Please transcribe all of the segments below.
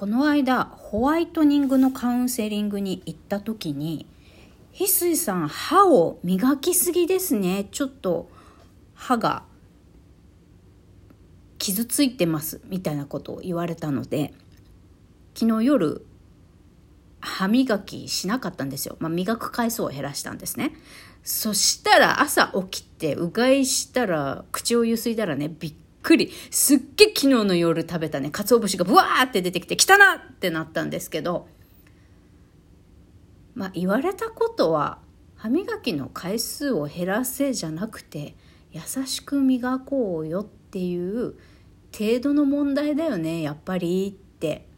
この間ホワイトニングのカウンセリングに行った時に「翡翠さん歯を磨きすぎですね。ちょっと歯が傷ついてます」みたいなことを言われたので昨日夜歯磨きしなかったんですよ、まあ、磨く回数を減らしたんですね。そしたら朝起きてうがいしたら口をゆすいだらねびっくりすっげえ昨日の夜食べたね。鰹節がブワーって出てきて汚なってなったんですけどまあ言われたことは歯磨きの回数を減らせじゃなくて優しく磨こうよっていう程度の問題だよねやっぱりって。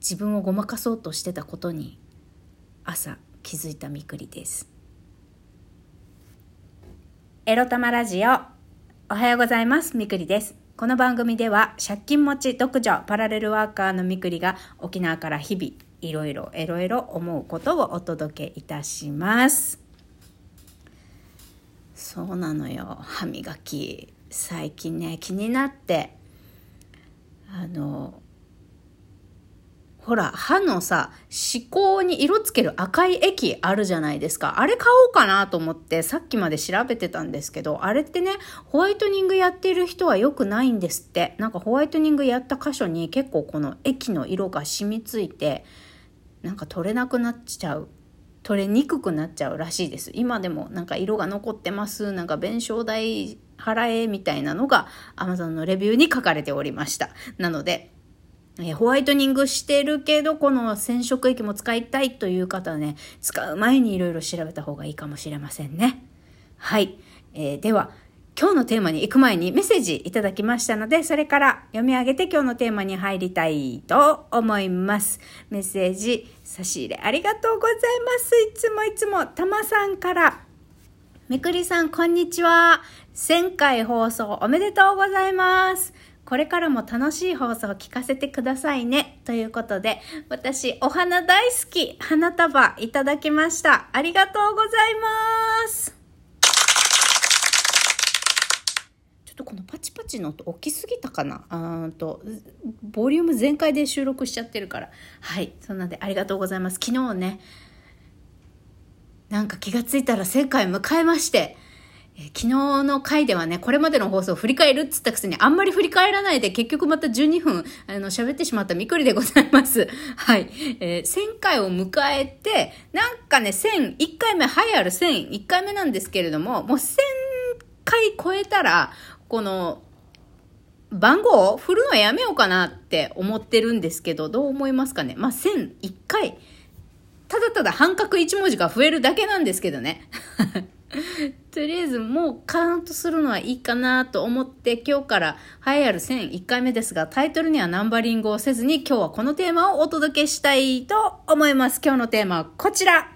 自分をごまかそうとしてたことに朝気づいたみくりです。エロ玉ラジオ。おはようございます。みくりです。この番組では借金持ち独女パラレルワーカーのみくりが沖縄から日々いろいろいろいろ思うことをお届けいたします。そうなのよ。歯磨き最近ね気になって。あのほら、歯のさ、歯垢に色つける赤い液あるじゃないですか。あれ買おうかなと思ってさっきまで調べてたんですけど、あれってね、ホワイトニングやってる人は良くないんですって。なんかホワイトニングやった箇所に結構この液の色が染みついて、なんか取れなくなっちゃう。取れにくくなっちゃうらしいです。今でもなんか色が残ってます。なんか弁償代払えみたいなのが Amazon のレビューに書かれておりました。なので、えホワイトニングしてるけど、この染色液も使いたいという方はね、使う前にいろいろ調べた方がいいかもしれませんね。はい。えー、では、今日のテーマに行く前にメッセージいただきましたので、それから読み上げて今日のテーマに入りたいと思います。メッセージ、差し入れありがとうございます。いつもいつも、たまさんから。めくりさん、こんにちは。1000回放送おめでとうございます。これからも楽しい放送を聞かせてくださいね。ということで、私、お花大好き、花束いただきました。ありがとうございます。ちょっとこのパチパチの音大きすぎたかな？あと、ボリューム全開で収録しちゃってるから。はい。そんなんでありがとうございます。昨日ね、なんか気がついたら1000回迎えまして、え昨日の回ではね、これまでの放送を振り返るっつったくせにあんまり振り返らないで結局また12分、あの、喋ってしまったみくりでございます。はい。えー、1000回を迎えて、なんかね、1000、1回目、栄えある1000、1回目なんですけれども、もう1000回超えたら、この、番号を振るのやめようかなって思ってるんですけど、どう思いますかね？まあ、1001回。ただただ半角1文字が増えるだけなんですけどね。とりあえずもうカウントするのはいいかなと思って今日から栄えある1001回目ですがタイトルにはナンバリングをせずに今日はこのテーマをお届けしたいと思います。今日のテーマはこちら。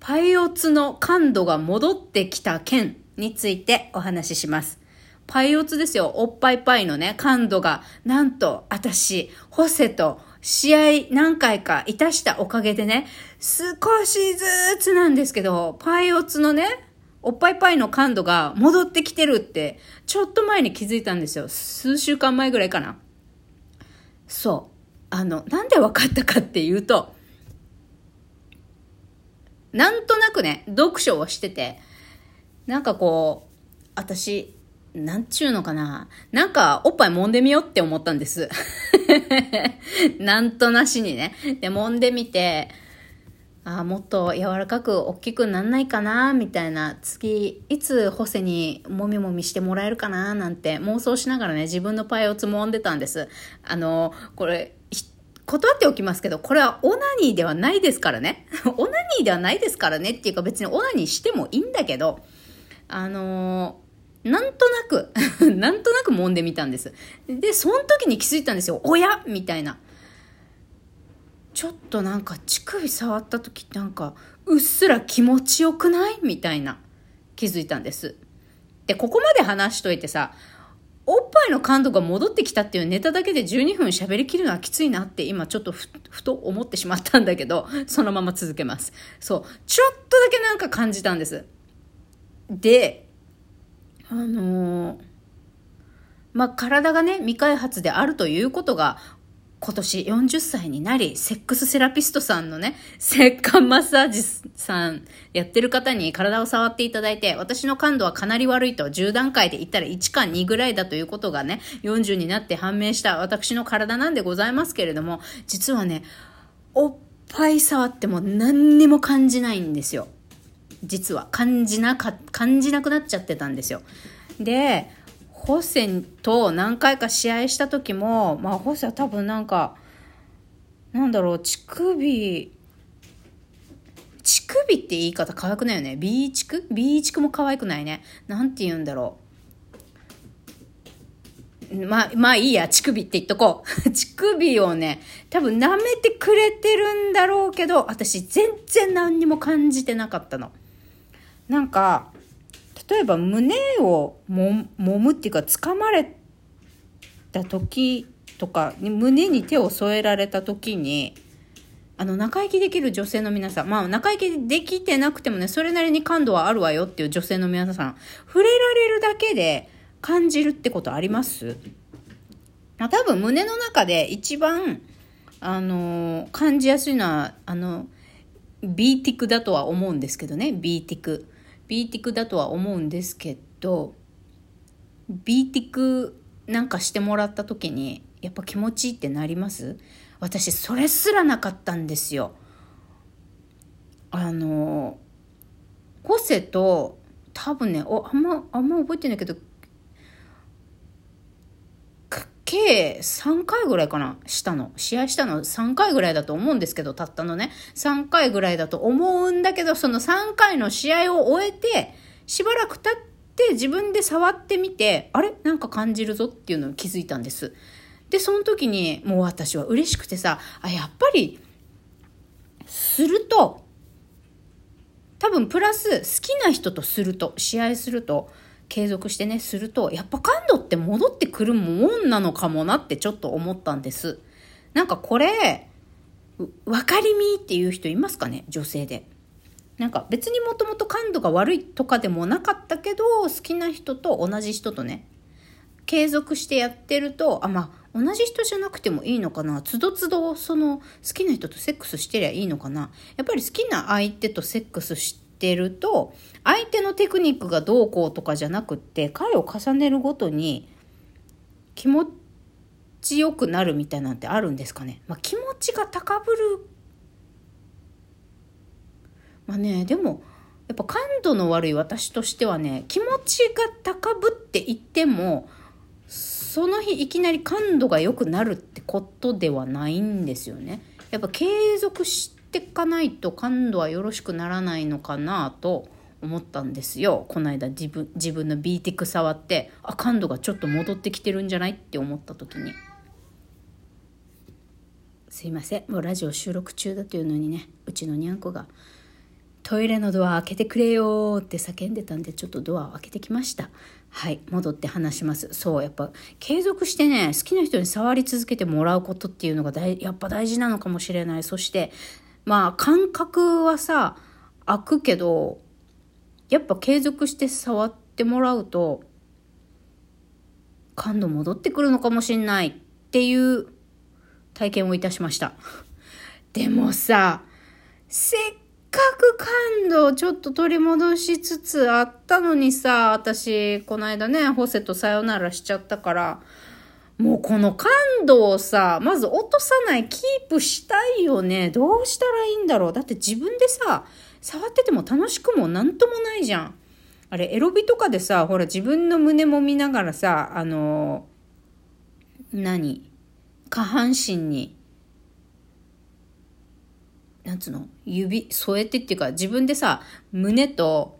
パイオツの感度が戻ってきた件についてお話しします。パイオツですよ。おっぱいパイのね、感度が、なんと、私、ホセと試合何回かいたしたおかげでね、少しずつなんですけど、パイオツのね、おっぱいパイの感度が戻ってきてるって、ちょっと前に気づいたんですよ。数週間前ぐらいかな。そう。あの、なんで分かったかっていうと、なんとなくね、読書をしてて、なんかこう、私、なんちゅうのかな。なんか、おっぱい揉んでみようって思ったんです。なんとなしにね。で、揉んでみて、あもっと柔らかく大きくなんないかなみたいな次いつホセにもみもみしてもらえるかななんて妄想しながらね自分のパイをつもんでたんですあのこれ断っておきますけどこれはオナニーではないですからね オナニーではないですからねっていうか別にオナニーしてもいいんだけどあのなんとなく なんとなく揉んでみたんです。で、その時に気づいたんですよ。おやみたいな。ちょっとなんか乳首触った時ってなんかうっすら気持ちよくない？みたいな気づいたんです。で、ここまで話しといてさ、おっぱいの感度が戻ってきたっていうネタだけで12分喋りきるのはきついなって今ちょっとふと思ってしまったんだけど、そのまま続けます。そう。ちょっとだけなんか感じたんです。で、あのー、まあ、体がね、未開発であるということが、今年40歳になり、セックスセラピストさんのね、石棺マッサージさんやってる方に体を触っていただいて、私の感度はかなり悪いと、10段階で言ったら1か2ぐらいだということがね、40になって判明した私の体なんでございますけれども、実はね、おっぱい触っても何にも感じないんですよ。実は。感じなか、感じなくなっちゃってたんですよ。で、ホッセンと何回か試合した時も、まあ、ホッセンは多分なんか、なんだろう、乳首、乳首って言い方可愛くないよね？B 乳 ?B 乳も可愛くないね。なんて言うんだろう。まあ、まあいいや、乳首って言っとこう。乳首をね、多分舐めてくれてるんだろうけど、私全然何にも感じてなかったの。なんか、例えば胸をも揉むっていうか掴まれた時とか胸に手を添えられた時にあの中生きできる女性の皆さんまあ中生きできてなくてもねそれなりに感度はあるわよっていう女性の皆さん触れられるだけで感じるってことあります？多分胸の中で一番あの感じやすいのはあの B ティクだとは思うんですけどね B ティク。B ティクだとは思うんですけど B ティクなんかしてもらった時にやっぱ気持ちいいってなります？私それすらなかったんですよ。あのコセと多分ねおあんまあんま覚えてないけど計3回ぐらいかなしたの。試合したの3回ぐらいだと思うんですけど、たったのね。3回ぐらいだと思うんだけど、その3回の試合を終えて、しばらく経って自分で触ってみて、あれ？なんか感じるぞっていうのを気づいたんです。で、その時にもう私は嬉しくてさ、あ、やっぱり、すると、多分プラス好きな人とすると、試合すると、継続してね、すると、やっぱ感度って戻ってくるもんなのかもなってちょっと思ったんです。なんかこれ、分かりみっていう人いますかね？女性で。なんか別にもともと感度が悪いとかでもなかったけど、好きな人と同じ人とね、継続してやってると、あ、まあ、同じ人じゃなくてもいいのかな？つどつど、その、好きな人とセックスしてりゃいいのかな？やっぱり好きな相手とセックスしててると、相手のテクニックがどうこうとかじゃなくって回を重ねるごとに気持ちよくなるみたいなんてあるんですかね、まあ、気持ちが高ぶるまあねでもやっぱ感度の悪い私としてはね気持ちが高ぶっていってもその日いきなり感度が良くなるってことではないんですよね。やっぱ継続していかないと感度はよろしくならないのかなと思ったんですよ。この間自分自分の B ティック触ってあ感度がちょっと戻ってきてるんじゃないって思った時に。すいません。もうラジオ収録中だというのにねうちのにゃんこが「トイレのドア開けてくれよ」って叫んでたんでちょっとドアを開けてきました。はい戻って話します。そうやっぱ継続してね好きな人に触り続けてもらうことっていうのが大やっぱ大事なのかもしれない。そしてまあ感覚はさ開くけどやっぱ継続して触ってもらうと、感度戻ってくるのかもしんないっていう体験をいたしました。でもさ、せっかく感度をちょっと取り戻しつつあったのにさ、私、この間ね、ホセとさよならしちゃったから、もうこの感度をさ、まず落とさない、キープしたいよね。どうしたらいいんだろう。だって自分でさ、触ってても楽しくもなんともないじゃん。あれ、エロビとかでさ、ほら自分の胸も見ながらさ、あの何？下半身に、なんつうの？指添えてっていうか自分でさ、胸と、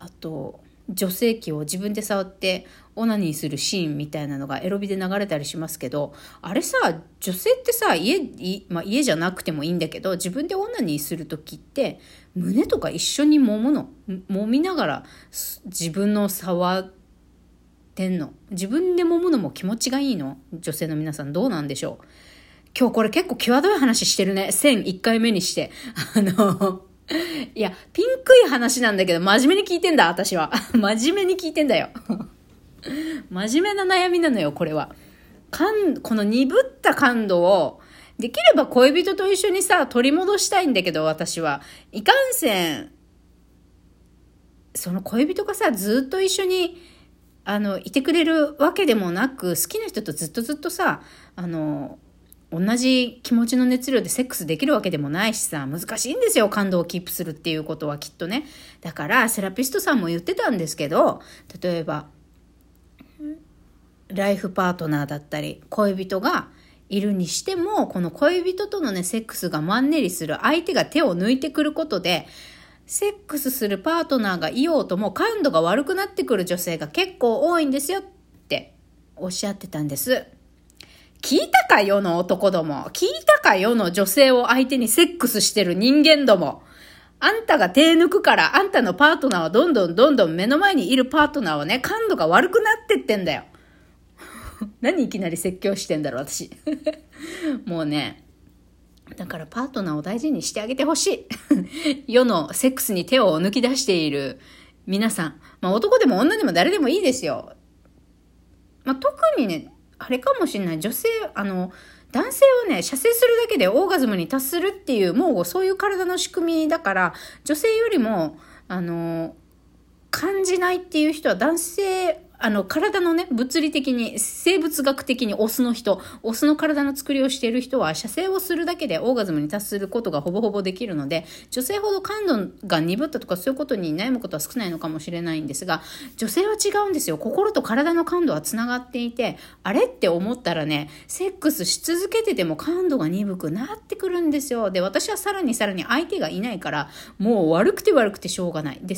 あと、女性器を自分で触ってオナニーするシーンみたいなのがエロビで流れたりしますけど、あれさ、女性ってさ、家、まあ、家じゃなくてもいいんだけど、自分でオナニーする時って、胸とか一緒に揉むの。揉みながら自分の触ってんの。自分で揉むのも気持ちがいいの女性の皆さんどうなんでしょう今日これ結構際どい話してるね。1001回目にして。あの、いや、ピンクい話なんだけど、真面目に聞いてんだ、私は。真面目に聞いてんだよ。真面目な悩みなのよ、これは。感、この鈍った感度を、できれば恋人と一緒にさ、取り戻したいんだけど、私は。いかんせん、その恋人がさ、ずっと一緒に、あの、いてくれるわけでもなく、好きな人とずっとずっとさ、あの、同じ気持ちの熱量でセックスできるわけでもないしさ、難しいんですよ、感動をキープするっていうことはきっとね。だから、セラピストさんも言ってたんですけど、例えば、ライフパートナーだったり、恋人がいるにしても、この恋人とのね、セックスがマンネリする相手が手を抜いてくることで、セックスするパートナーがいようとも感度が悪くなってくる女性が結構多いんですよっておっしゃってたんです。聞いたか世の男ども。聞いたか世の女性を相手にセックスしてる人間ども。あんたが手抜くから、あんたのパートナーはどんどんどんどん目の前にいるパートナーはね、感度が悪くなってってんだよ。何いきなり説教してんだろ、私。もうね、だからパートナーを大事にしてあげてほしい。世のセックスに手を抜き出している皆さん。まあ男でも女でも誰でもいいですよ。まあ特にね、あれかもしんない。女性、あの、男性はね、射精するだけでオーガズムに達するっていう、もうそういう体の仕組みだから、女性よりも、あの、感じないっていう人は男性あの、体のね、物理的に、生物学的にオスの人、オスの体の作りをしている人は、射精をするだけでオーガズムに達することがほぼほぼできるので、女性ほど感度が鈍ったとかそういうことに悩むことは少ないのかもしれないんですが、女性は違うんですよ。心と体の感度は繋がっていて、あれって思ったらね、セックスし続けてても感度が鈍くなってくるんですよ。で、私はさらにさらに相手がいないから、もう悪くて悪くてしょうがない。で、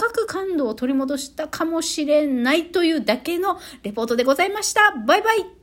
かく感度を取り戻したかもしれないというだけのレポートでございました。バイバイ